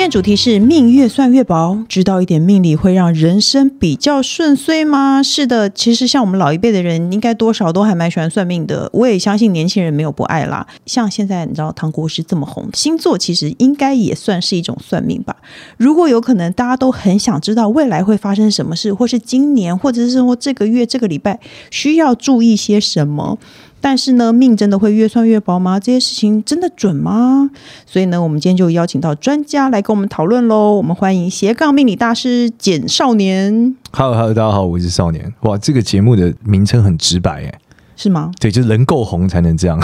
今天主题是命越算越薄，知道一点命理会让人生比较顺遂吗？是的，其实像我们老一辈的人，应该多少都还蛮喜欢算命的。我也相信年轻人没有不爱啦。像现在你知道唐国师这么红，星座其实应该也算是一种算命吧。如果有可能，大家都很想知道未来会发生什么事，或是今年，或者是说这个月、这个礼拜需要注意些什么。但是呢，命真的会越算越薄吗？这些事情真的准吗？所以呢，我们今天就邀请到专家来跟我们讨论喽。我们欢迎斜杠命理大师简少年。Hello，Hello，大家好，我是少年。哇，这个节目的名称很直白，哎，是吗？对，就是人够红才能这样。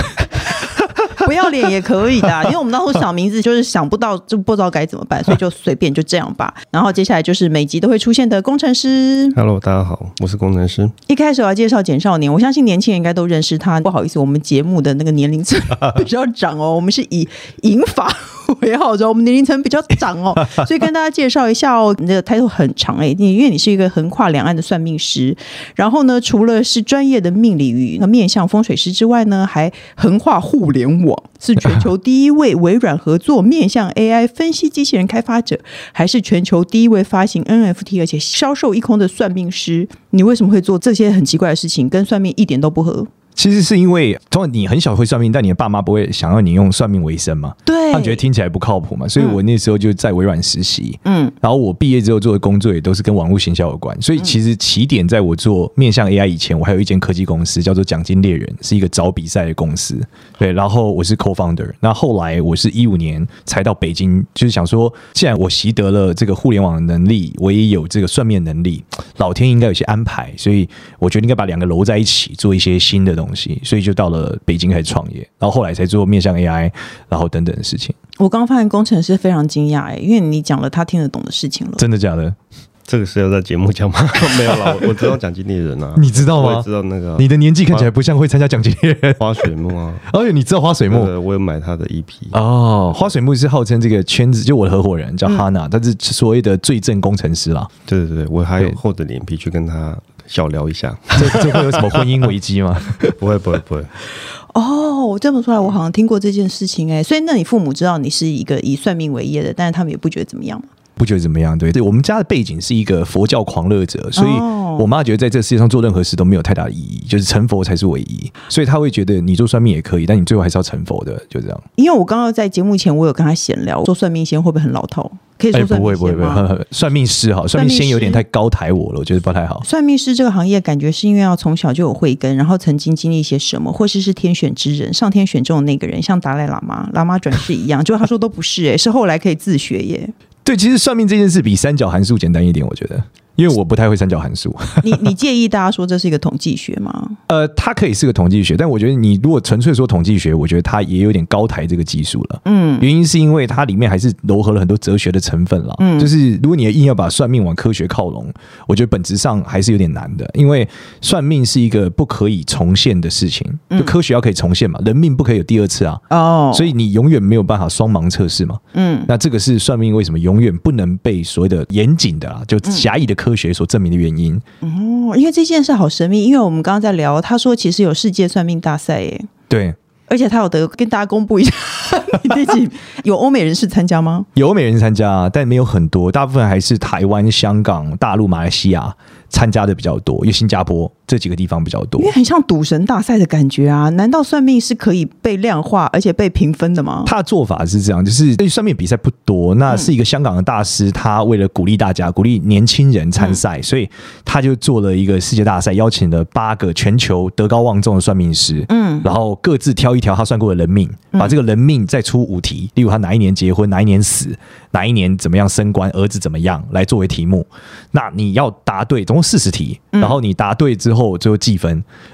不要脸也可以的，因为我们当初想名字就是想不到，就不知道该怎么办，所以就随便就这样吧。然后接下来就是每集都会出现的工程师。Hello，大家好，我是工程师。一开始我要介绍简少年，我相信年轻人应该都认识他。不好意思，我们节目的那个年龄层 比较长哦，我们是以银发为号召，我们年龄层比较长哦，所以跟大家介绍一下哦。你的 title 很长哎，因为你是一个横跨两岸的算命师，然后呢，除了是专业的命理与面向风水师之外呢，还横跨互联网。是全球第一位微软合作 面向 AI 分析机器人开发者，还是全球第一位发行 NFT 而且销售一空的算命师？你为什么会做这些很奇怪的事情？跟算命一点都不合。其实是因为，通常你很小会算命，但你的爸妈不会想要你用算命为生嘛？对，他们觉得听起来不靠谱嘛。所以我那时候就在微软实习，嗯，然后我毕业之后做的工作也都是跟网络行销有关。所以其实起点在我做面向 AI 以前，我还有一间科技公司叫做奖金猎人，是一个找比赛的公司。对，然后我是 co-founder。那后来我是一五年才到北京，就是想说，既然我习得了这个互联网的能力，我也有这个算命能力，老天应该有些安排，所以我觉得应该把两个揉在一起，做一些新的东西。所以就到。了北京开始创业，然后后来才做面向 AI，然后等等的事情。我刚发现工程师非常惊讶哎，因为你讲了他听得懂的事情了。真的假的？这个是要在节目讲吗？没有啦，我知道奖金猎人啊，你知道吗？我知道那个。你的年纪看起来不像会参加奖金猎人。花水木啊，而 且你知道花水木？我有买他的 EP 哦。花水木是号称这个圈子，就我的合伙人叫哈娜，他是所谓的最正工程师啦。对对对，我还有厚着脸皮去跟他小聊一下。这这会有什么婚姻危机吗？不会不会不会。哦，我这么说来，我好像听过这件事情哎，所以那你父母知道你是一个以算命为业的，但是他们也不觉得怎么样吗？不觉得怎么样？对，对，我们家的背景是一个佛教狂热者，所以我妈觉得在这个世界上做任何事都没有太大的意义，就是成佛才是唯一。所以她会觉得你做算命也可以，但你最后还是要成佛的，就这样。因为我刚刚在节目前，我有跟她闲聊，做算命先会不会很老套？可以说算命吗？不会不会不会，算命师哈，算命先有点太高抬我了，我觉得不太好。算命师这个行业，感觉是因为要从小就有慧根，然后曾经经历一些什么，或是是天选之人，上天选中的那个人，像达赖喇嘛、喇嘛转世一样。就他说都不是，哎，是后来可以自学耶。对，其实算命这件事比三角函数简单一点，我觉得。因为我不太会三角函数，你你介意大家说这是一个统计学吗？呃，它可以是个统计学，但我觉得你如果纯粹说统计学，我觉得它也有点高抬这个技术了。嗯，原因是因为它里面还是糅合了很多哲学的成分了。嗯，就是如果你硬要把算命往科学靠拢，我觉得本质上还是有点难的，因为算命是一个不可以重现的事情，就科学要可以重现嘛，人命不可以有第二次啊。哦，所以你永远没有办法双盲测试嘛。嗯，那这个是算命为什么永远不能被所谓的严谨的啊，就狭义的科学所证明的原因哦，因为这件事好神秘。因为我们刚刚在聊，他说其实有世界算命大赛耶，对，而且他有得跟大家公布一下，你自己有欧美人士参加吗？有欧美人士参加，但没有很多，大部分还是台湾、香港、大陆、马来西亚参加的比较多，因为新加坡。这几个地方比较多，因为很像赌神大赛的感觉啊！难道算命是可以被量化而且被评分的吗？他的做法是这样，就是算命比赛不多，那是一个香港的大师，他为了鼓励大家，鼓励年轻人参赛，所以他就做了一个世界大赛，邀请了八个全球德高望重的算命师，嗯，然后各自挑一条他算过的人命，把这个人命再出五题，例如他哪一年结婚，哪一年死，哪一年怎么样升官，儿子怎么样，来作为题目。那你要答对，总共四十题，然后你答对之后。后最后计分，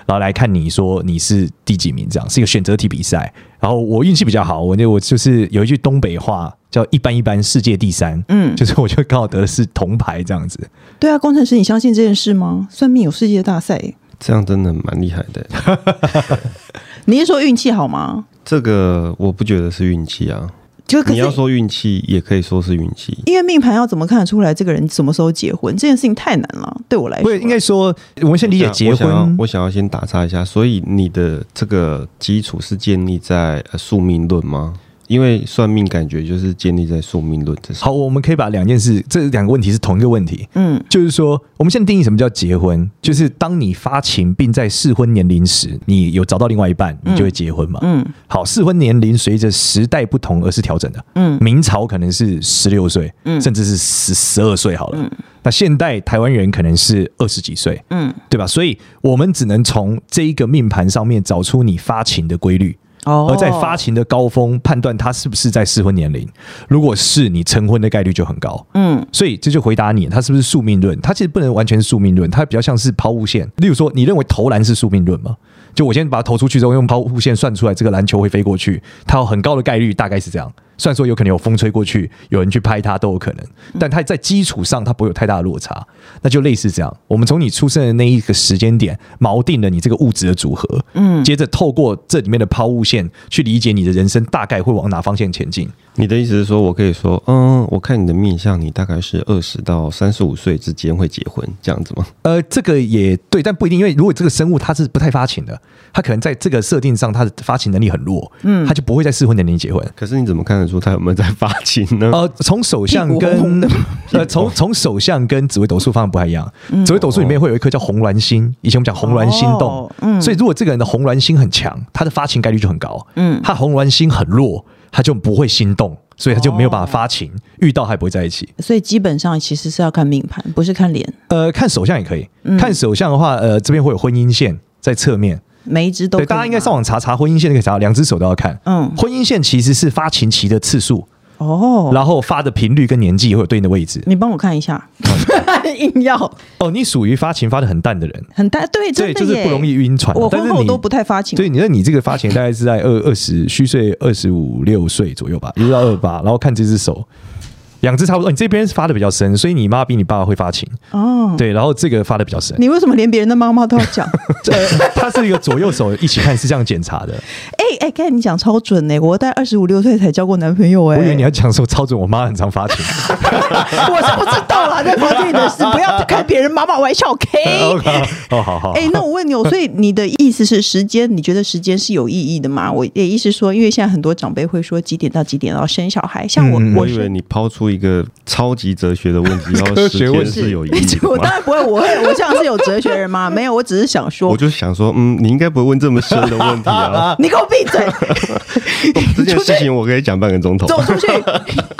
然后来看你说你是第几名，这样是一个选择题比赛。然后我运气比较好，我那我就是有一句东北话叫“一般一般，世界第三”，嗯，就是我就刚好得的是铜牌这样子。对啊，工程师，你相信这件事吗？算命有世界大赛，这样真的蛮厉害的。你是说运气好吗？这个我不觉得是运气啊。就你要说运气，也可以说是运气。因为命盘要怎么看得出来这个人什么时候结婚？这件事情太难了，对我来说。不，应该说我们先理解结我想要婚。我想要先打岔一下，所以你的这个基础是建立在宿命论吗？因为算命感觉就是建立在宿命论之上。好，我们可以把两件事，这两个问题是同一个问题。嗯，就是说，我们现在定义什么叫结婚，就是当你发情并在适婚年龄时，你有找到另外一半，你就会结婚嘛。嗯，好，适婚年龄随着时代不同而是调整的。嗯，明朝可能是十六岁，嗯，甚至是十十二岁好了。嗯，那现代台湾人可能是二十几岁，嗯，对吧？所以我们只能从这一个命盘上面找出你发情的规律。哦，而在发情的高峰判断他是不是在适婚年龄，如果是，你成婚的概率就很高。嗯，所以这就回答你，他是不是宿命论？他其实不能完全是宿命论，他比较像是抛物线。例如说，你认为投篮是宿命论吗？就我先把它投出去之后，用抛物线算出来这个篮球会飞过去，它有很高的概率，大概是这样。虽然说有可能有风吹过去，有人去拍它都有可能，但它在基础上它不会有太大的落差，那就类似这样。我们从你出生的那一个时间点锚定了你这个物质的组合，嗯，接着透过这里面的抛物线去理解你的人生大概会往哪方向前进。你的意思是说，我可以说，嗯，我看你的面相，你大概是二十到三十五岁之间会结婚，这样子吗？呃，这个也对，但不一定，因为如果这个生物它是不太发情的，它可能在这个设定上，它的发情能力很弱，嗯，它就不会在适婚年龄结婚。可是你怎么看得出他有没有在发情呢？呃，从手相跟从从手相跟紫微斗数方向不太一样。嗯、紫微斗数里面会有一颗叫红鸾星，以前我们讲红鸾星动，哦、嗯，所以如果这个人的红鸾星很强，他的发情概率就很高，嗯，他红鸾星很弱，他就不会心动。所以他就没有办法发情，遇到还不会在一起。所以基本上其实是要看命盘，不是看脸。呃，看手相也可以。看手相的话，呃，这边会有婚姻线在侧面，每一只都。对，大家应该上网查查婚姻线，可以查到两只手都要看。嗯，婚姻线其实是发情期的次数。哦，然后发的频率跟年纪会有对应的位置。你帮我看一下，硬要哦，你属于发情发的很淡的人，很淡，对，对，就是不容易晕船。我婚后都不太发情，所以你那你这个发情大概是在二二十虚岁二十五六岁左右吧，一直到二八，然后看这只手。两只差不多，你这边是发的比较深，所以你妈比你爸会发情哦。对，然后这个发的比较深。你为什么连别人的妈妈都要讲？对，他是一个左右手一起看，是这样检查的。哎哎、欸，刚、欸、才你讲超准呢、欸，我在二十五六岁才交过男朋友哎、欸。我以为你要讲说超准，我妈很常发情。我是不知道啦，在房间里的事不要开别人妈妈玩笑，OK？哦，好好。哎、欸，那我问你，所以你的意思是时间？你觉得时间是有意义的吗？我也意思说，因为现在很多长辈会说几点到几点要生小孩，像我，嗯、我，以为你抛出。一个超级哲学的问题，然后时间是有意义的。我 当然不会，我会，我这样是有哲学人吗？没有，我只是想说，我就想说，嗯，你应该不会问这么深的问题啊！你给我闭嘴！这件事情我可以讲半个钟头。走出去，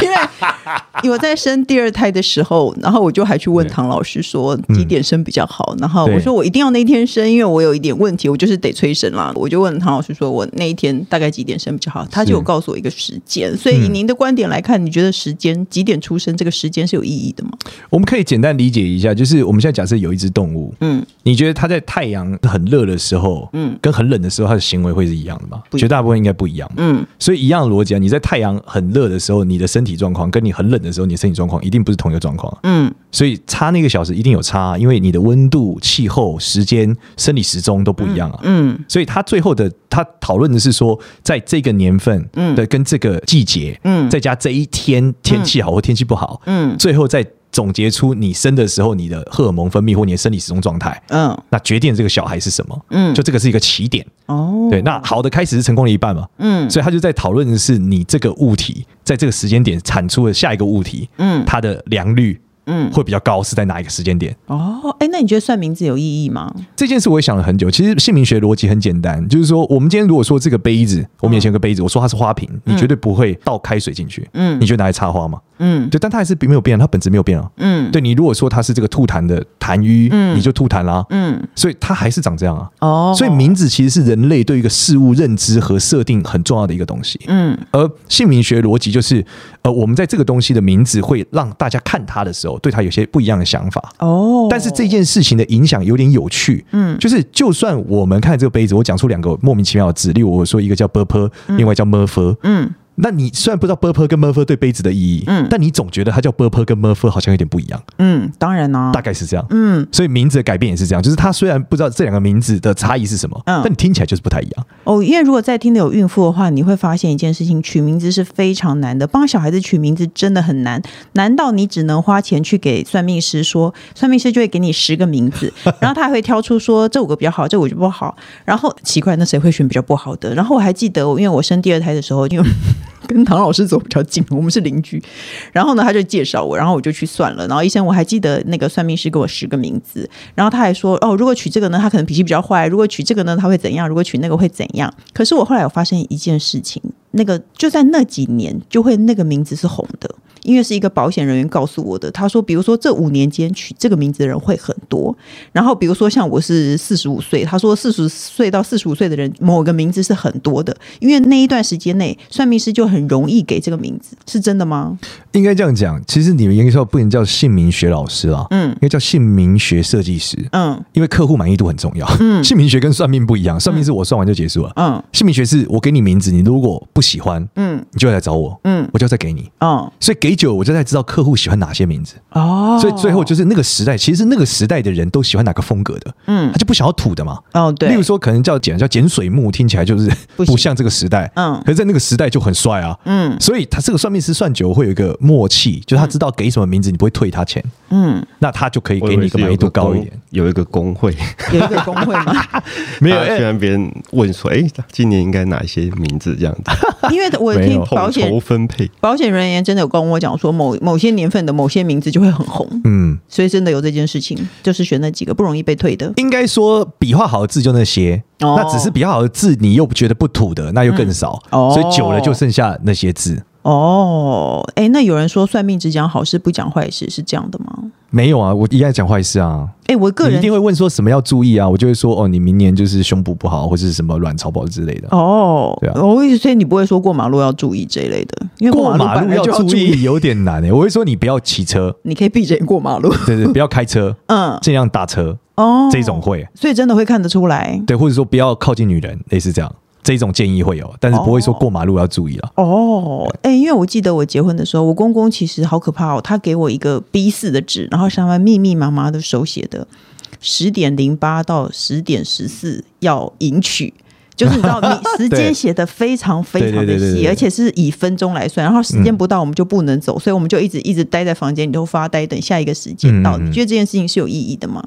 因为 我在生第二胎的时候，然后我就还去问唐老师说几点生比较好，然后我说我一定要那一天生，因为我有一点问题，我就是得催生啦。我就问唐老师说我那一天大概几点生比较好，他就有告诉我一个时间。所以以您的观点来看，你觉得时间几点出生这个时间是有意义的吗？我们可以简单理解一下，就是我们现在假设有一只动物，嗯，你觉得它在太阳很热的时候，嗯，跟很冷的时候，它的行为会是一样的吗？绝大部分应该不一样，嗯，所以一样的逻辑啊，你在太阳很热的时候，你的身体状况跟你很冷的时候，你的身体状况一定不是同一个状况，嗯，所以差那个小时一定有差，因为你的温度、气候、时间、生理时钟都不一样啊，嗯，所以他最后的他讨论的是说，在这个年份，嗯，的跟这个季节，嗯，再加这一天天气好或天气不好，嗯，最后再总结出你生的时候你的荷尔蒙分泌或你的生理时钟状态，嗯，那决定这个小孩是什么，嗯，就这个是一个起点，哦，对，那好的开始是成功了一半嘛，嗯，所以他就在讨论的是你这个物体在这个时间点产出的下一个物体，嗯，它的良率。嗯，会比较高是在哪一个时间点？哦，哎，那你觉得算名字有意义吗？这件事我也想了很久。其实姓名学逻辑很简单，就是说，我们今天如果说这个杯子，我们眼前有个杯子，我说它是花瓶，你绝对不会倒开水进去。嗯，你觉得拿来插花吗？嗯，对，但它还是没有变，它本质没有变啊。嗯，对你如果说它是这个吐痰的痰盂，嗯，你就吐痰啦。嗯，所以它还是长这样啊。哦，所以名字其实是人类对一个事物认知和设定很重要的一个东西。嗯，而姓名学逻辑就是，呃，我们在这个东西的名字会让大家看它的时候，对它有些不一样的想法。哦，但是这件事情的影响有点有趣。嗯，就是就算我们看这个杯子，我讲出两个莫名其妙的字，例如我说一个叫波 u r p e 另外叫 m u r f e 嗯。嗯那你虽然不知道 Burp 跟 Murph 对杯子的意义，嗯，但你总觉得它叫 Burp 跟 Murph 好像有点不一样。嗯，当然呢、啊，大概是这样。嗯，所以名字的改变也是这样，就是它虽然不知道这两个名字的差异是什么，嗯，但你听起来就是不太一样。哦，因为如果在听的有孕妇的话，你会发现一件事情：取名字是非常难的，帮小孩子取名字真的很难。难道你只能花钱去给算命师说，算命师就会给你十个名字，然后他还会挑出说这五个比较好，这五个就不好。然后奇怪，那谁会选比较不好的？然后我还记得，因为我生第二胎的时候，因为 跟唐老师走比较近，我们是邻居。然后呢，他就介绍我，然后我就去算了。然后医生，我还记得那个算命师给我十个名字，然后他还说，哦，如果取这个呢，他可能脾气比较坏；如果取这个呢，他会怎样？如果取那个会怎样？可是我后来有发现一件事情，那个就在那几年，就会那个名字是红的。因为是一个保险人员告诉我的，他说，比如说这五年间取这个名字的人会很多，然后比如说像我是四十五岁，他说四十岁到四十五岁的人某个名字是很多的，因为那一段时间内算命师就很容易给这个名字，是真的吗？应该这样讲，其实你们应该说不能叫姓名学老师啊，嗯，应该叫姓名学设计师，嗯，因为客户满意度很重要，嗯，姓名学跟算命不一样，算命是我算完就结束了，嗯，姓名学是我给你名字，你如果不喜欢，嗯，你就来找我，嗯，我就再给你，嗯，所以给。久我就在知道客户喜欢哪些名字。哦，所以最后就是那个时代，其实那个时代的人都喜欢哪个风格的，嗯，他就不想要土的嘛，哦对，例如说可能叫简叫简水木，听起来就是不像这个时代，嗯，可是在那个时代就很帅啊，嗯，所以他这个算命师算久会有一个默契，就是他知道给什么名字你不会退他钱，嗯，那他就可以给你一个满意度高一点，有一个工会，有一个工会吗？没有，喜欢别人问说，哎，今年应该哪些名字这样子？因为我听保险分配，保险人员真的有跟我讲说，某某些年份的某些名字就会很红，嗯，所以真的有这件事情，就是选那几个不容易被退的。应该说笔画好的字就那些，哦、那只是笔画好的字，你又不觉得不土的，那又更少，嗯哦、所以久了就剩下那些字。哦，哎，那有人说算命只讲好事不讲坏事，是这样的吗？没有啊，我一样讲坏事啊。哎，我个人一定会问说什么要注意啊，我就会说哦，你明年就是胸部不好，或者是什么卵巢不好之类的。哦，对啊，我所以你不会说过马路要注意这一类的，因为过马路要注意有点难哎。我会说你不要骑车，你可以闭着眼过马路，对对，不要开车，嗯，尽量打车哦，这种会，所以真的会看得出来，对，或者说不要靠近女人，类似这样。这种建议会有，但是不会说过马路要注意了。哦，哎、欸，因为我记得我结婚的时候，我公公其实好可怕哦，他给我一个 B 四的纸，然后上面密密麻麻的手写的十点零八到十点十四要迎娶，就是你知道，时间写的非常非常的细，而且是以分钟来算，然后时间不到我们就不能走，嗯、所以我们就一直一直待在房间里头发呆，等下一个时间到。嗯、你觉得这件事情是有意义的吗？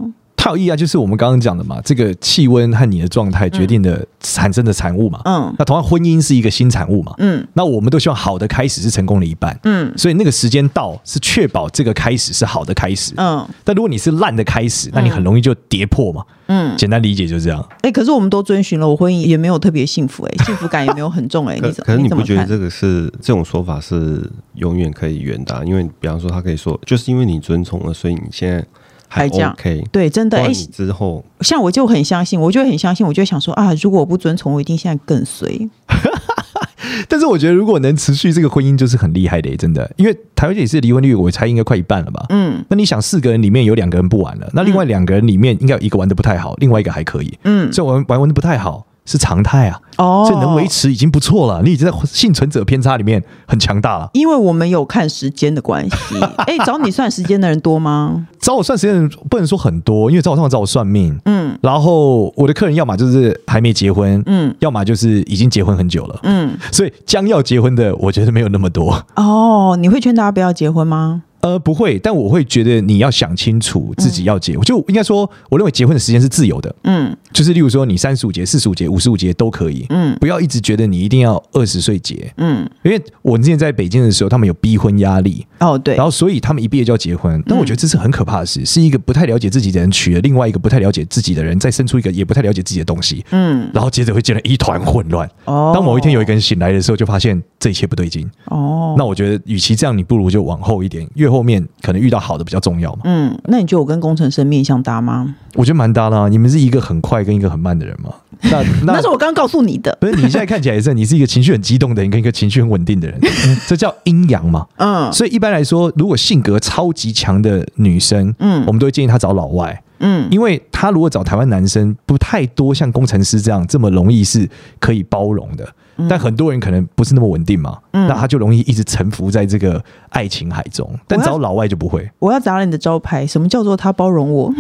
它有意义啊，就是我们刚刚讲的嘛，这个气温和你的状态决定的产生的产物嘛。嗯，那同样婚姻是一个新产物嘛。嗯，那我们都希望好的开始是成功的一半。嗯，所以那个时间到是确保这个开始是好的开始。嗯，但如果你是烂的开始，那你很容易就跌破嘛。嗯，简单理解就是这样。哎、欸，可是我们都遵循了，我婚姻也没有特别幸福、欸，哎，幸福感也没有很重、欸，哎，你怎么？可是你不觉得这个是这种说法是永远可以圆的、啊？因为比方说，他可以说，就是因为你遵从了，所以你现在。还这样，对，真的。哎，之后像我就很相信，我就很相信，我就想说啊，如果我不遵从，我一定现在更随。但是我觉得，如果能持续这个婚姻，就是很厉害的，真的。因为台湾也是离婚率，我猜应该快一半了吧？嗯。那你想，四个人里面有两个人不玩了，那另外两个人里面应该有一个玩的不太好，另外一个还可以。嗯。所以玩玩玩的不太好。是常态啊，哦，所以能维持已经不错了。你已经在幸存者偏差里面很强大了。因为我们有看时间的关系。哎、欸，找你算时间的人多吗？找我算时间的人不能说很多，因为找我通常找我算命，嗯，然后我的客人要么就是还没结婚，嗯，要么就是已经结婚很久了，嗯，所以将要结婚的，我觉得没有那么多。哦，你会劝大家不要结婚吗？呃，不会，但我会觉得你要想清楚自己要结，嗯、就应该说，我认为结婚的时间是自由的，嗯，就是例如说你三十五结、四十五结、五十五结都可以，嗯，不要一直觉得你一定要二十岁结，嗯，因为我之前在北京的时候，他们有逼婚压力，哦对，然后所以他们一毕业就要结婚，但我觉得这是很可怕的事，嗯、是一个不太了解自己的人娶了另外一个不太了解自己的人，再生出一个也不太了解自己的东西，嗯，然后接着会变得一团混乱，哦，当某一天有一个人醒来的时候，就发现这一切不对劲，哦，那我觉得与其这样，你不如就往后一点，越后面可能遇到。好的比较重要嘛？嗯，那你觉得我跟工程师面相搭吗？我觉得蛮搭的啊。你们是一个很快跟一个很慢的人吗？那那，那是我刚刚告诉你的。不是，你现在看起来也是，你是一个情绪很激动的人，跟一个情绪很稳定的人，这叫阴阳嘛？嗯。所以一般来说，如果性格超级强的女生，嗯，我们都会建议她找老外，嗯，因为她如果找台湾男生，不太多像工程师这样这么容易是可以包容的。嗯、但很多人可能不是那么稳定嘛，嗯、那他就容易一直沉浮在这个爱情海中。但找老外就不会。我要砸了你的招牌，什么叫做他包容我？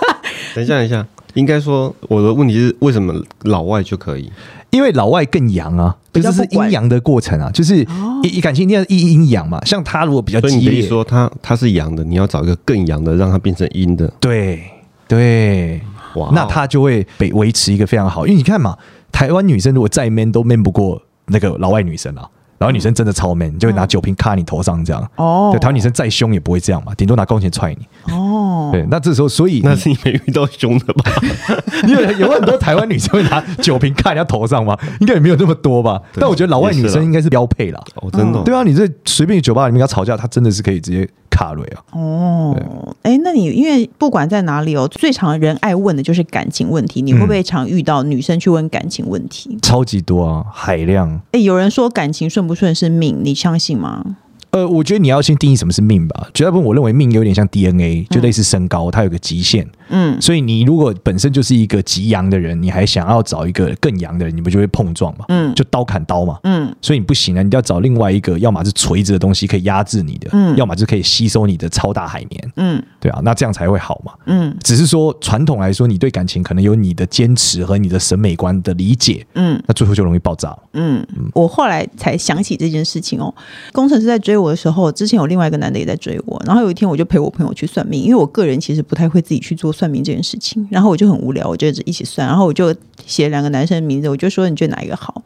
等一下，等一下，应该说我的问题是为什么老外就可以？因为老外更阳啊，就是阴阳的过程啊，就是一感情一定要一阴阳嘛。像他如果比较激烈，说他他是阳的，你要找一个更阳的，让他变成阴的。对对，哇，那他就会被维持一个非常好。因为你看嘛，台湾女生如果再 man 都 man 不过那个老外女生啊。然后女生真的超 man，就会拿酒瓶卡你头上这样。哦，对，台湾女生再凶也不会这样嘛，顶多拿弓箭踹你。哦，对，那这时候所以那是你没遇到凶的吧？你有有很多台湾女生会拿酒瓶卡人家头上吗？应该也没有那么多吧。但我觉得老外女生应该是标配啦。哦，真的。对啊，你这随便酒吧里面跟她吵架，她真的是可以直接。卡瑞啊，哦，哎，那你因为不管在哪里哦，最常人爱问的就是感情问题，你会不会常遇到女生去问感情问题？嗯、超级多啊，海量。哎，有人说感情顺不顺是命，你相信吗？呃，我觉得你要先定义什么是命吧。绝大部分我认为命有点像 DNA，就类似身高，它有个极限。嗯，所以你如果本身就是一个极阳的人，你还想要找一个更阳的人，你不就会碰撞嘛？嗯，就刀砍刀嘛。嗯，所以你不行啊，你要找另外一个，要么是垂直的东西可以压制你的，嗯，要么就可以吸收你的超大海绵。嗯，对啊，那这样才会好嘛。嗯，只是说传统来说，你对感情可能有你的坚持和你的审美观的理解。嗯，那最后就容易爆炸。嗯，我后来才想起这件事情哦。工程师在追我的时候，之前。有另外一个男的也在追我，然后有一天我就陪我朋友去算命，因为我个人其实不太会自己去做算命这件事情，然后我就很无聊，我就一起算，然后我就写两个男生的名字，我就说你觉得哪一个好？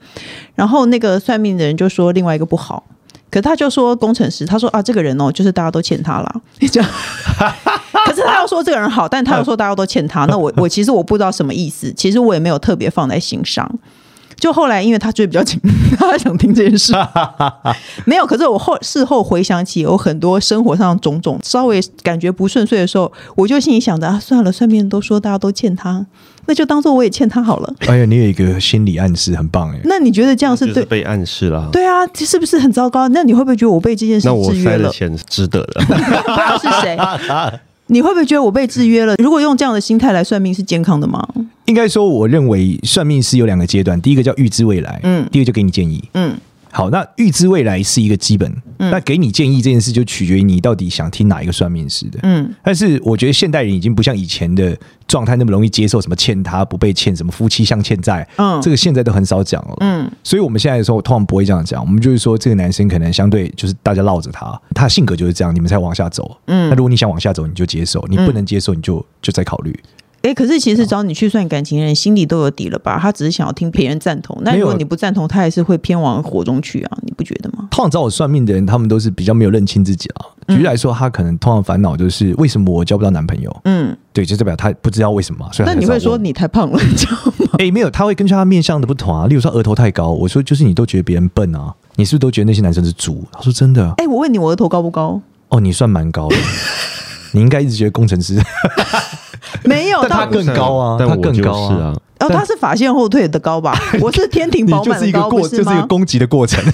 然后那个算命的人就说另外一个不好，可他就说工程师，他说啊这个人哦，就是大家都欠他了，这样，可是他又说这个人好，但他又说大家都欠他，那我 我其实我不知道什么意思，其实我也没有特别放在心上。就后来，因为他追比较紧，他想听这件事，没有。可是我后事后回想起，有很多生活上种种稍微感觉不顺遂的时候，我就心里想着啊，算了，算命都说大家都欠他，那就当做我也欠他好了。哎呀，你有一个心理暗示，很棒哎。那你觉得这样是对？被暗示了？对啊，这是不是很糟糕？那你会不会觉得我被这件事制约了？钱值得的。是谁？你会不会觉得我被制约了？如果用这样的心态来算命，是健康的吗？应该说，我认为算命是有两个阶段，第一个叫预知未来，嗯，第二个就给你建议，嗯。好，那预知未来是一个基本，嗯，那给你建议这件事就取决于你到底想听哪一个算命师的，嗯。但是我觉得现代人已经不像以前的状态那么容易接受什么欠他不被欠，什么夫妻相欠债，嗯，这个现在都很少讲了，嗯。所以我们现在的时候通常不会这样讲，我们就是说这个男生可能相对就是大家绕着他，他的性格就是这样，你们才往下走，嗯。那如果你想往下走，你就接受；你不能接受，你就就再考虑。哎，可是其实找你去算感情的人心里都有底了吧？他只是想要听别人赞同。那如果你不赞同，他还是会偏往火中去啊？你不觉得吗？通常找我算命的人，他们都是比较没有认清自己啊。举例来说，他可能通常烦恼就是为什么我交不到男朋友？嗯，对，就代表他不知道为什么。所以那你会说你太胖了，你知道吗？哎，没有，他会根据他面相的不同啊。例如说额头太高，我说就是你都觉得别人笨啊，你是不是都觉得那些男生是猪？他说真的。哎，我问你，我额头高不高？哦，你算蛮高的。你应该一直觉得工程师 没有，但他更高啊，他更高啊。哦，他是法线后退的高吧？我是天庭饱满的高，不是吗？就是一个攻击的过程。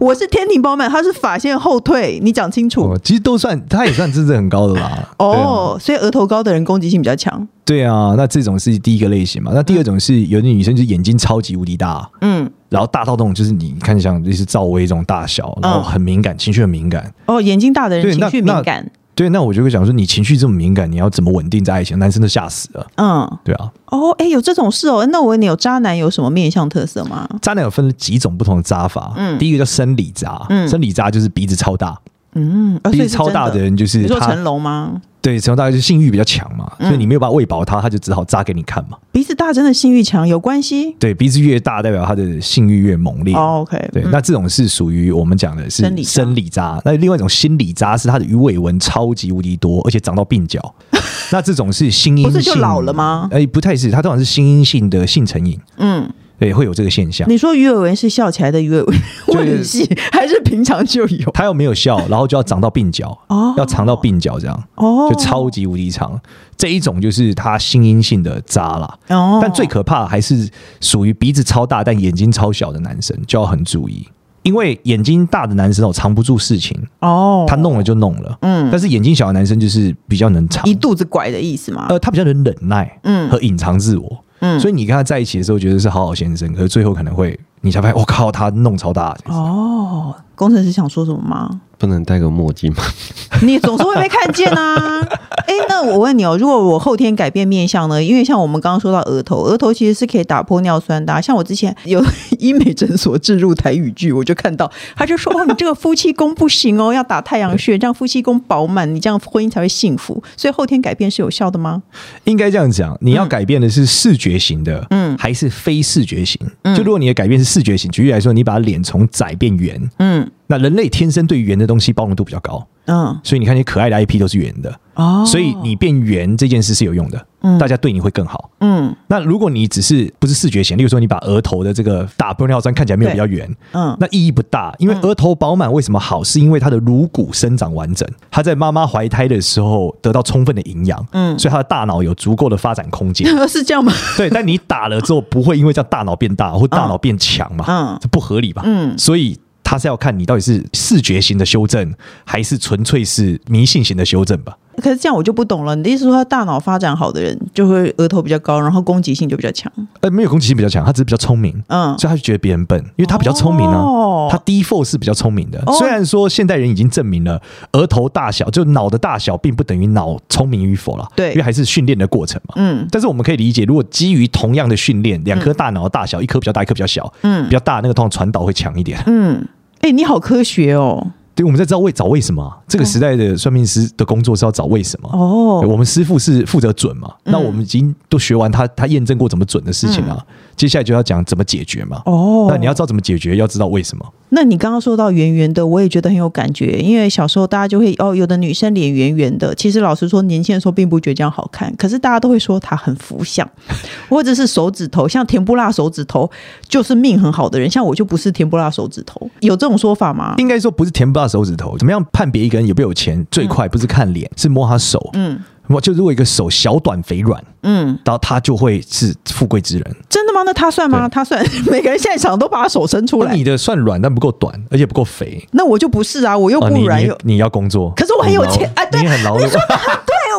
我是天庭饱满，他是法线后退，你讲清楚。其实都算，他也算资质很高的啦。哦，所以额头高的人攻击性比较强。对啊，那这种是第一个类型嘛？那第二种是有的女生就是眼睛超级无敌大，嗯，然后大到那种就是你看像就是赵薇这种大小，然后很敏感，情绪很敏感。哦，眼睛大的人情绪敏感。对，那我就会讲说，你情绪这么敏感，你要怎么稳定在爱情？男生都吓死了。嗯，对啊。哦，哎，有这种事哦。那我问你，有渣男有什么面相特色吗？渣男有分几种不同的渣法。嗯，第一个叫生理渣。嗯，生理渣就是鼻子超大。嗯，鼻子超大的人就是。你说成龙吗？对，成龙大概就是性欲比较强嘛，所以你没有办法喂饱他，他就只好扎给你看嘛。鼻子大真的性欲强有关系？对，鼻子越大代表他的性欲越猛烈。OK，对，那这种是属于我们讲的是生理渣。那另外一种心理渣是他的鱼尾纹超级无敌多，而且长到鬓角。那这种是心因性，不是就老了吗？哎，不太是，他通常是心因性的性成瘾。嗯。对，会有这个现象。你说鱼尾纹是笑起来的鱼尾纹，问题还是平常就有？他又没有笑，然后就要长到鬓角，哦，要长到鬓角这样，哦，就超级无敌长。这一种就是他心因性的渣啦。哦，但最可怕的还是属于鼻子超大但眼睛超小的男生，就要很注意，因为眼睛大的男生哦藏不住事情哦，他弄了就弄了，嗯，但是眼睛小的男生就是比较能藏，一肚子拐的意思吗？呃，他比较能忍耐，嗯，和隐藏自我。嗯，所以你跟他在一起的时候觉得是好好先生，可是最后可能会你才发现，我靠，他弄超大。哦，工程师想说什么吗？不能戴个墨镜吗？你总是会被看见啊！哎，那我问你哦，如果我后天改变面相呢？因为像我们刚刚说到额头，额头其实是可以打破尿酸的啊。像我之前有医美诊所置入台语剧，我就看到他就说：“哦，你这个夫妻宫不行哦，要打太阳穴，这样夫妻宫饱满，你这样婚姻才会幸福。”所以后天改变是有效的吗？应该这样讲，你要改变的是视觉型的，嗯，还是非视觉型？嗯，就如果你的改变是视觉型，举例来说，你把脸从窄变圆，嗯。那人类天生对圆的东西包容度比较高，嗯，所以你看，你可爱的 IP 都是圆的，哦，所以你变圆这件事是有用的，嗯，大家对你会更好，嗯。那如果你只是不是视觉型，例如说你把额头的这个打玻尿酸看起来没有比较圆，嗯，那意义不大，因为额头饱满为什么好？是因为它的颅骨生长完整，它在妈妈怀胎的时候得到充分的营养，嗯，所以它的大脑有足够的发展空间，是这样吗？对，但你打了之后不会因为这样大脑变大或大脑变强嘛，嗯，这不合理吧？嗯，所以。他是要看你到底是视觉型的修正，还是纯粹是迷信型的修正吧？可是这样我就不懂了。你的意思说，他大脑发展好的人就会额头比较高，然后攻击性就比较强？呃，没有攻击性比较强，他只是比较聪明。嗯，所以他就觉得别人笨，因为他比较聪明呢、啊。哦，他 default 是比较聪明的。虽然说现代人已经证明了额头大小就脑的大小并不等于脑聪明与否了。对，因为还是训练的过程嘛。嗯，但是我们可以理解，如果基于同样的训练，两颗大脑的大小，一颗比较大，一颗比较小，嗯，比较大那个通常传导会强一点。嗯。哎、欸，你好科学哦！对，我们在知道为找为什么。这个时代的算命师的工作是要找为什么。哦，我们师傅是负责准嘛？嗯、那我们已经都学完他他验证过怎么准的事情了，嗯、接下来就要讲怎么解决嘛。哦，那你要知道怎么解决，要知道为什么。那你刚刚说到圆圆的，我也觉得很有感觉，因为小时候大家就会哦，有的女生脸圆圆的，其实老实说，年轻的时候并不觉得这样好看，可是大家都会说她很福相，或者是手指头像甜不辣手指头就是命很好的人，像我就不是甜不辣手指头，有这种说法吗？应该说不是甜不辣手指头，怎么样判别一个人有没有钱？最快不是看脸，是摸他手。嗯。我就如果一个手小短肥软，嗯，然后他就会是富贵之人。真的吗？那他算吗？他算？每个人现场都把他手伸出来。你的算软，但不够短，而且不够肥。那我就不是啊，我又不软。啊、你，你要工作，可是我很有钱啊，对，你很劳碌。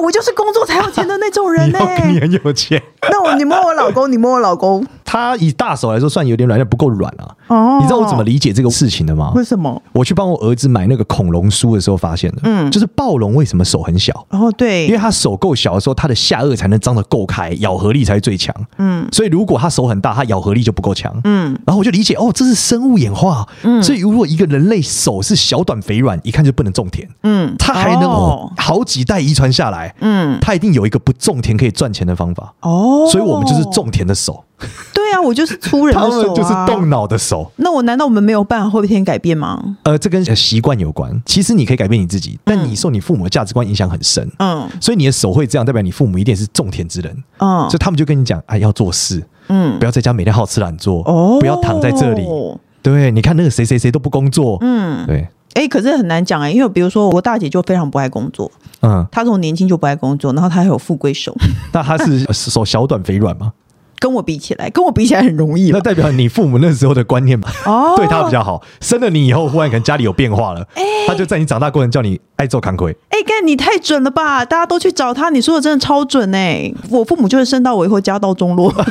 我就是工作才有钱的那种人 呢、欸。你很有钱。那我你摸我老公，你摸我老公。他以大手来说算有点软，但不够软啊。哦。你知道我怎么理解这个事情的吗？为什么？我去帮我儿子买那个恐龙书的时候发现的。嗯。就是暴龙为什么手很小？哦，对。因为他手够小的时候，他的下颚才能张得够开，咬合力才是最强。嗯。所以如果他手很大，他咬合力就不够强。嗯。然后我就理解哦，这是生物演化。嗯。所以如果一个人类手是小短肥软，一看就不能种田。嗯。他还能好几代遗传下来。嗯。他一定。有一个不种田可以赚钱的方法哦，所以我们就是种田的手。对啊，我就是粗人的手啊，他们就是动脑的手。那我难道我们没有办法后天改变吗？呃，这跟习惯有关。其实你可以改变你自己，但你受你父母的价值观影响很深。嗯，所以你的手会这样，代表你父母一定是种田之人。嗯，所以他们就跟你讲，哎，要做事，嗯，不要在家每天好吃懒做，哦，不要躺在这里。对，你看那个谁谁谁都不工作，嗯，对。哎，可是很难讲哎，因为比如说我大姐就非常不爱工作，嗯，她从年轻就不爱工作，然后她还有富贵手，那她是手小短肥软吗？跟我比起来，跟我比起来很容易，那代表你父母那时候的观念吧？哦，对他比较好，生了你以后，忽然可能家里有变化了，哎，他就在你长大过程叫你爱做扛亏。哎，干你太准了吧！大家都去找他，你说的真的超准哎！我父母就是生到我以后家道中落。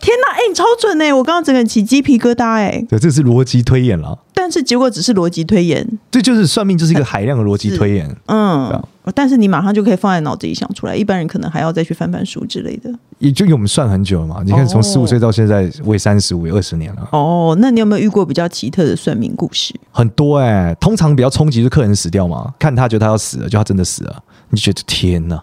天呐，哎、欸，你超准哎！我刚刚整个起鸡皮疙瘩哎。对，这是逻辑推演了。但是结果只是逻辑推演。这就是算命，就是一个海量的逻辑推演。嗯，啊、但是你马上就可以放在脑子里想出来，一般人可能还要再去翻翻书之类的。也就我们算很久了嘛，你看从十五岁到现在，为三十五，二十年了。哦，那你有没有遇过比较奇特的算命故事？很多哎、欸，通常比较冲击是客人死掉嘛，看他觉得他要死了，就他真的死了，你觉得天呐。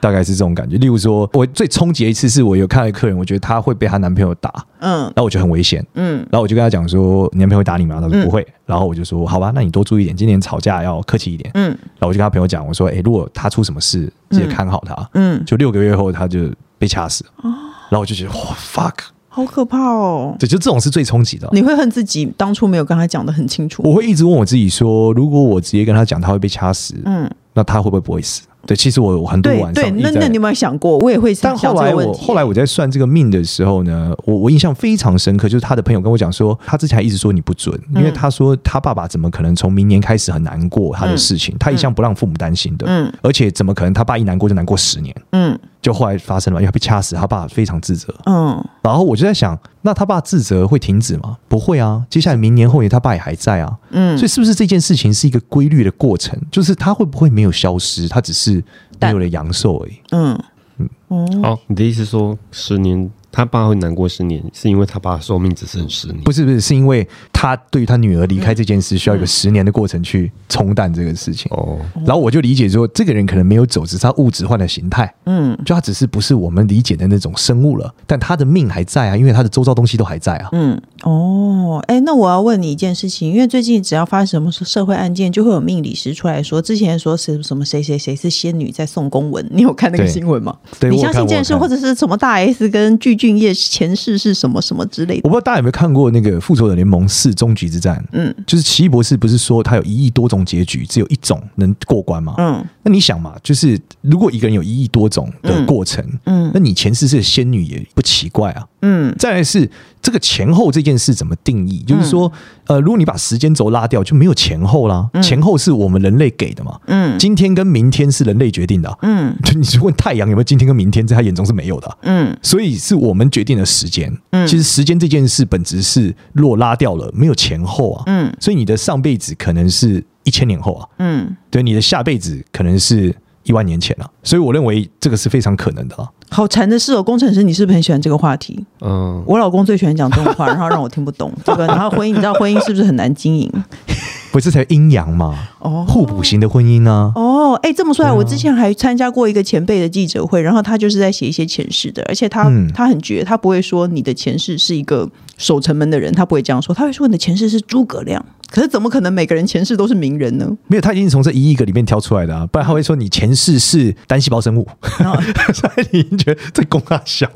大概是这种感觉。例如说，我最冲击的一次是我有看到客人，我觉得她会被她男朋友打，嗯，然后我觉得很危险，嗯，然后我就跟她讲说：“你男朋友会打你吗？”她说：“不会。”然后我就说：“好吧，那你多注意一点，今年吵架要客气一点。”嗯，然后我就跟她朋友讲：“我说，哎，如果他出什么事，记得看好他。”嗯，就六个月后他就被掐死了。然后我就觉得哇，fuck，好可怕哦！对，就这种是最冲击的。你会恨自己当初没有跟他讲的很清楚？我会一直问我自己说：如果我直接跟他讲他会被掐死，嗯，那他会不会不会死？对，其实我很多晚上对，对，那那你有没有想过？我也会想这个问题。但后来我后来我在算这个命的时候呢，我我印象非常深刻，就是他的朋友跟我讲说，他之前还一直说你不准，因为他说他爸爸怎么可能从明年开始很难过他的事情，他一向不让父母担心的，嗯，而且怎么可能他爸一难过就难过十年，嗯，就后来发生了，因为他被掐死，他爸非常自责。嗯，然后我就在想，那他爸自责会停止吗？不会啊，接下来明年后年他爸也还在啊。嗯，所以是不是这件事情是一个规律的过程？就是他会不会没有消失？他只是没有了阳寿而已。嗯嗯，嗯。好，你的意思说十年？他爸会难过十年，是因为他爸寿命只剩十年。不是不是，是因为他对于他女儿离开这件事，需要一个十年的过程去冲淡这个事情。哦，然后我就理解说，这个人可能没有走，只是他物质换了形态。嗯，就他只是不是我们理解的那种生物了，但他的命还在啊，因为他的周遭东西都还在啊。嗯，哦，哎，那我要问你一件事情，因为最近只要发生什么社会案件，就会有命理师出来说，之前说是什么谁谁谁是仙女在送公文，你有看那个新闻吗？对，你相信这件事，或者是什么大 S 跟具俊业前世是什么什么之类的？我不知道大家有没有看过那个《复仇者联盟四：终局之战》？嗯，就是奇异博士不是说他有一亿多种结局，只有一种能过关吗？嗯，那你想嘛，就是如果一个人有一亿多种的过程，嗯，嗯，那你前世是仙女也不奇怪啊。嗯，再来是这个前后这件事怎么定义？就是说，呃，如果你把时间轴拉掉，就没有前后啦。前后是我们人类给的嘛。嗯，今天跟明天是人类决定的。嗯，就你问太阳有没有今天跟明天，在他眼中是没有的。嗯，所以是我们决定了时间。嗯，其实时间这件事本质是，若拉掉了，没有前后啊。嗯，所以你的上辈子可能是一千年后啊。嗯，对，你的下辈子可能是一万年前啊。所以我认为这个是非常可能的啊。好馋的是哦，工程师，你是不是很喜欢这个话题？嗯，我老公最喜欢讲这种话，然后让我听不懂这个。然后婚姻，你知道婚姻是不是很难经营？不是才阴阳嘛？哦，互补型的婚姻呢？哦，哎，这么说来，我之前还参加过一个前辈的记者会，然后他就是在写一些前世的，而且他、嗯、他很绝，他不会说你的前世是一个守城门的人，他不会这样说，他会说你的前世是诸葛亮。可是怎么可能每个人前世都是名人呢？没有，他已经从这一亿个里面挑出来的啊，不然他会说你前世是单细胞生物，然后 所以你觉得这公大小？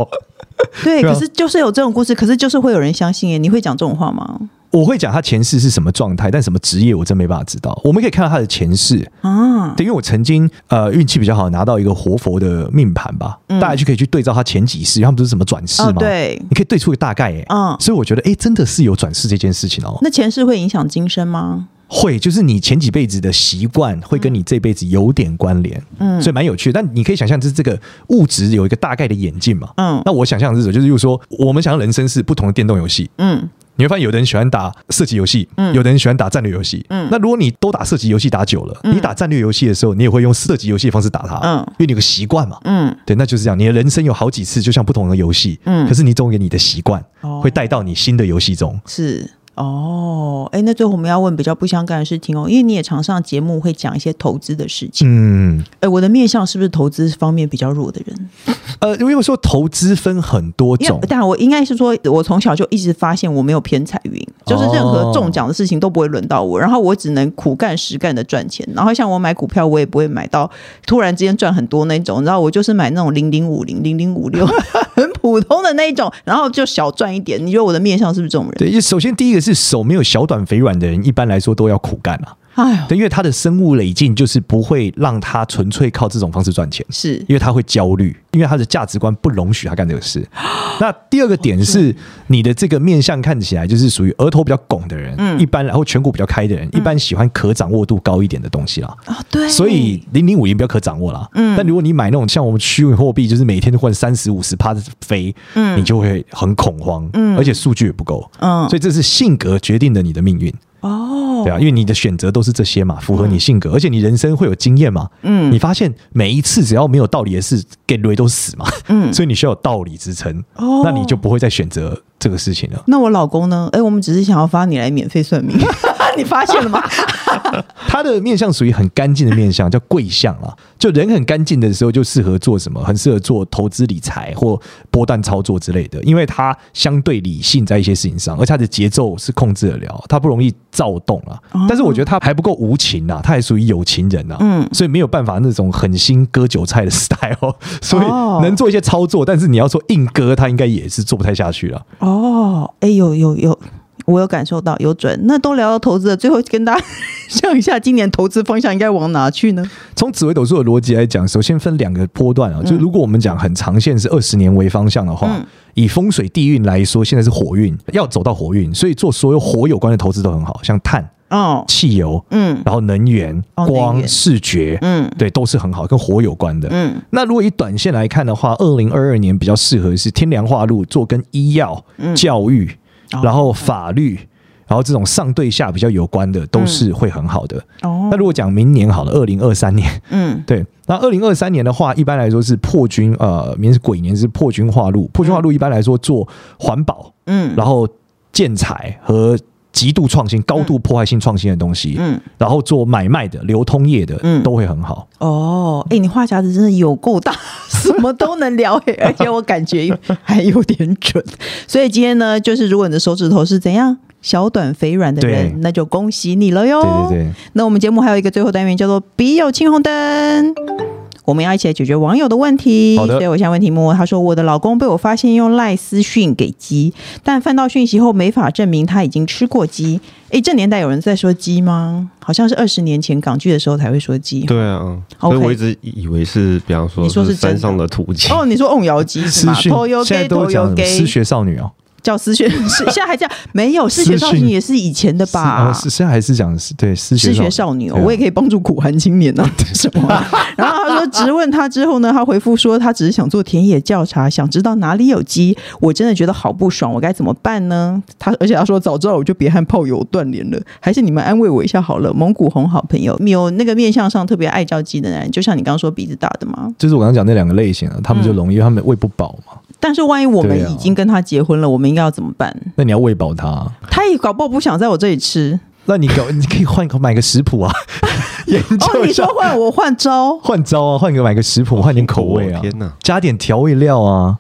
对，可是就是有这种故事，可是就是会有人相信耶。你会讲这种话吗？我会讲他前世是什么状态，但什么职业我真没办法知道。我们可以看到他的前世啊，对，因为我曾经呃运气比较好，拿到一个活佛的命盘吧，嗯、大家就可以去对照他前几世，他们不是什么转世吗？哦、对，你可以对出个大概哎，嗯，所以我觉得哎，真的是有转世这件事情哦。那前世会影响今生吗？会，就是你前几辈子的习惯会跟你这辈子有点关联，嗯，所以蛮有趣的。但你可以想象，就是这个物质有一个大概的演进嘛，嗯。那我想象的是，就是，如果说我们想象人生是不同的电动游戏，嗯。你会发现，有的人喜欢打射击游戏，嗯，有的人喜欢打战略游戏，嗯。那如果你都打射击游戏打久了，嗯，你打战略游戏的时候，你也会用射击游戏的方式打它，嗯，因为你有个习惯嘛，嗯，对，那就是这样。你的人生有好几次，就像不同的游戏，嗯，可是你总有你的习惯，哦，会带到你新的游戏中，是。哦，哎，那最后我们要问比较不相干的事情哦，因为你也常上节目会讲一些投资的事情。嗯，哎，我的面相是不是投资方面比较弱的人？呃，因为说投资分很多种，但我应该是说，我从小就一直发现我没有偏财运，就是任何中奖的事情都不会轮到我，然后我只能苦干实干的赚钱。然后像我买股票，我也不会买到突然之间赚很多那种，你知道我就是买那种零零五零、零零五六，很普通的那一种，然后就小赚一点。你觉得我的面相是不是这种人？对，首先第一个。是手没有小短肥软的人，一般来说都要苦干啊。哎，对，因为他的生物累进就是不会让他纯粹靠这种方式赚钱，是。因为他会焦虑，因为他的价值观不容许他干这个事。那第二个点是，你的这个面相看起来就是属于额头比较拱的人，嗯，一般然后颧骨比较开的人，一般喜欢可掌握度高一点的东西啦。啊，对，所以零零五零比较可掌握啦。嗯，但如果你买那种像我们虚拟货币，就是每天都换三十五十趴的飞，嗯，你就会很恐慌，嗯，而且数据也不够，嗯，所以这是性格决定了你的命运。哦，对啊，因为你的选择都是这些嘛，符合你性格，嗯、而且你人生会有经验嘛，嗯，你发现每一次只要没有道理的事，给雷都死嘛，嗯，所以你需要有道理支撑，哦，那你就不会再选择这个事情了。那我老公呢？哎，我们只是想要发你来免费算命。你发现了吗？他的面相属于很干净的面相，叫贵相啊。就人很干净的时候，就适合做什么？很适合做投资理财或波段操作之类的，因为他相对理性在一些事情上，而且他的节奏是控制得了，他不容易躁动啊。但是我觉得他还不够无情啊，他还属于有情人啊。嗯，所以没有办法那种狠心割韭菜的 style，所以能做一些操作，但是你要说硬割，他应该也是做不太下去了。哦，哎，有有有。我有感受到有准，那都聊到投资了，最后跟大家 讲一下，今年投资方向应该往哪去呢？从紫微斗数的逻辑来讲，首先分两个波段啊，就如果我们讲很长线是二十年为方向的话，嗯、以风水地运来说，现在是火运，要走到火运，所以做所有火有关的投资都很好，像碳、哦，汽油，嗯，然后能源、光、视觉，嗯，对，都是很好，跟火有关的。嗯，那如果以短线来看的话，二零二二年比较适合是天凉化路做跟医药、教育，然后法律。然后这种上对下比较有关的都是会很好的。哦，那如果讲明年好了，二零二三年，嗯，对，那二零二三年的话，一般来说是破军，呃，明年是鬼年，是破军化禄。破军化禄一般来说做环保，嗯，然后建材和极度创新、高度破坏性创新的东西，嗯，然后做买卖的、流通业的，嗯，都会很好。哦，哎，你话匣子真的有够大，什么都能聊，而且我感觉还有点准。所以今天呢，就是如果你的手指头是怎样？小短肥软的人，那就恭喜你了哟。对对对。那我们节目还有一个最后单元叫做“笔友青红灯”，我们要一起来解决网友的问题。好的。所以我现在问题目，他说我的老公被我发现用赖私讯给鸡，但翻到讯息后没法证明他已经吃过鸡。哎，这年代有人在说鸡吗？好像是二十年前港剧的时候才会说鸡。对啊，所以我一直以为是，比方说，你说是山上的土鸡。哦，你说瓮窑鸡是吗？私讯现在都讲失学少女哦。叫失学，现在还叫没有失学少女也是以前的吧？是现在还是讲对失学少女哦，我也可以帮助苦寒青年呢。什么？然后他说质问他之后呢，他回复说他只是想做田野调查，想知道哪里有鸡。我真的觉得好不爽，我该怎么办呢？他而且他说早知道我就别和炮友断联了，还是你们安慰我一下好了。蒙古红好朋友，有那个面相上特别爱叫鸡的男人，就像你刚刚说鼻子大的吗？就是我刚刚讲那两个类型啊，他们就容易，他们喂不饱嘛。但是万一我们已经跟他结婚了，啊、我们应该要怎么办？那你要喂饱他，他也搞不好不想在我这里吃。那你搞，你可以换个 买个食谱啊，研 究哦，你说换我换招，换招啊，换个买个食谱，换点口味啊，天哪，加点调味料啊。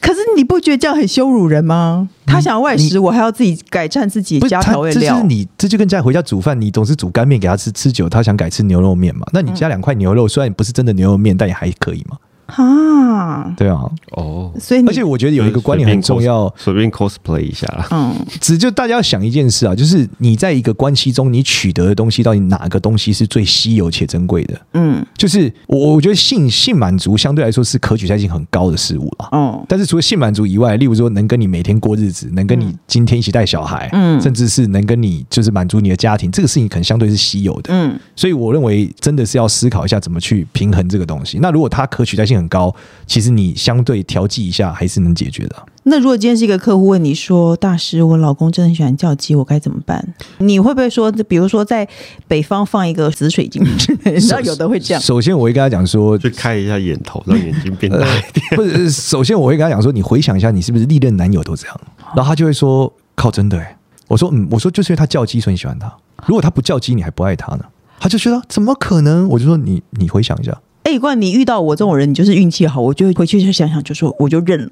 可是你不觉得这样很羞辱人吗？他想要外食，我还要自己改善自己加调味料。这是你，这就跟家里回家煮饭，你总是煮干面给他吃，吃久他想改吃牛肉面嘛？那你加两块牛肉，虽然不是真的牛肉面，但也还可以嘛。啊，对啊，哦，所以而且我觉得有一个观念很重要，随便 cosplay 一下，嗯，只就大家要想一件事啊，就是你在一个关系中，你取得的东西到底哪个东西是最稀有且珍贵的？嗯，就是我我觉得性性满足相对来说是可取代性很高的事物了，嗯，但是除了性满足以外，例如说能跟你每天过日子，能跟你今天一起带小孩，嗯，甚至是能跟你就是满足你的家庭，这个事情可能相对是稀有的，嗯，所以我认为真的是要思考一下怎么去平衡这个东西。那如果它可取代性很高，其实你相对调剂一下还是能解决的。那如果今天是一个客户问你说：“大师，我老公真的很喜欢叫鸡，我该怎么办？”你会不会说，比如说在北方放一个紫水晶之类的？你知道有的会这样。首先，我会跟他讲说，去开一下眼头，让眼睛变大一点。不是，首先我会跟他讲说，你回想一下，你是不是历任男友都这样？然后他就会说：“靠，真的。”哎，我说：“嗯，我说就是因为他叫鸡，所以你喜欢他。如果他不叫鸡，你还不爱他呢？”他就觉得怎么可能？我就说：“你你回想一下。”哎，如果你遇到我这种人，你就是运气好，我就回去就想想，就说我就认了。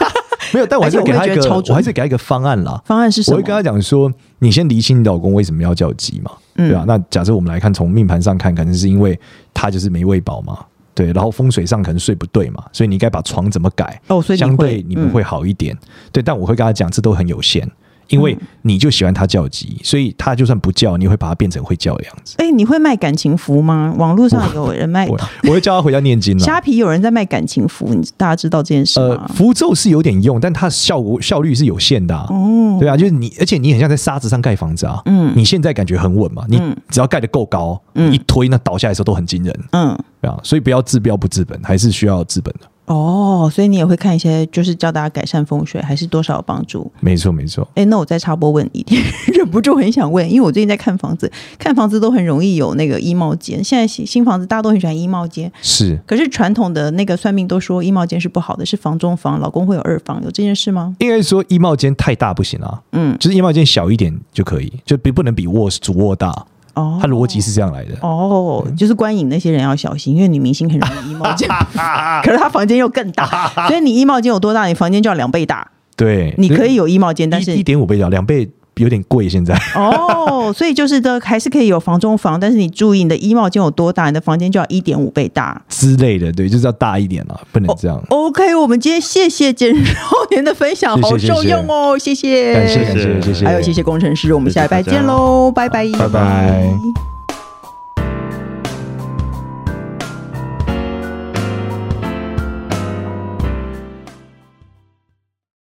没有，但我还是给他一个，我，我还是给他一个方案啦。方案是什么？我会跟他讲说，你先厘清你老公为什么要叫鸡嘛，嗯、对吧、啊？那假设我们来看，从命盘上看，可能是因为他就是没喂饱嘛，对。然后风水上可能睡不对嘛，所以你应该把床怎么改？哦，所以相对你们会好一点。嗯、对，但我会跟他讲，这都很有限。因为你就喜欢他叫鸡，所以他就算不叫，你会把他变成会叫的样子。哎，你会卖感情符吗？网络上有人卖，我，我会叫他回家念经。虾皮有人在卖感情符，你大家知道这件事吗？呃，符咒是有点用，但它效果效率是有限的。哦，对啊，就是你，而且你很像在沙子上盖房子啊。嗯，你现在感觉很稳嘛？你只要盖得够高，一推那倒下来的时候都很惊人。嗯，对啊，所以不要治标不治本，还是需要治本的。哦，所以你也会看一些，就是教大家改善风水，还是多少有帮助？没错，没错。哎，那我再插播问一点，忍不住很想问，因为我最近在看房子，看房子都很容易有那个衣帽间。现在新新房子大家都很喜欢衣帽间，是。可是传统的那个算命都说衣帽间是不好的，是房中房，老公会有二房，有这件事吗？应该说衣帽间太大不行啊，嗯，就是衣帽间小一点就可以，就比不能比卧室主卧大。哦，他逻辑是这样来的。哦，就是观影那些人要小心，因为女明星很容易衣帽间，可是她房间又更大，所以你衣帽间有多大，你房间就要两倍大。对，你可以有衣帽间，但是一点五倍大，两倍。有点贵，现在。哦，所以就是的，还是可以有房中房，但是你注意你的衣帽间有多大，你的房间就要一点五倍大。之类的，对，就是要大一点了，不能这样。Oh, OK，我们今天谢谢简少年的分享，好受用哦，谢谢，感谢，感谢，谢谢，谢谢，还有谢谢工程师，我们下礼拜见喽，拜拜，拜拜。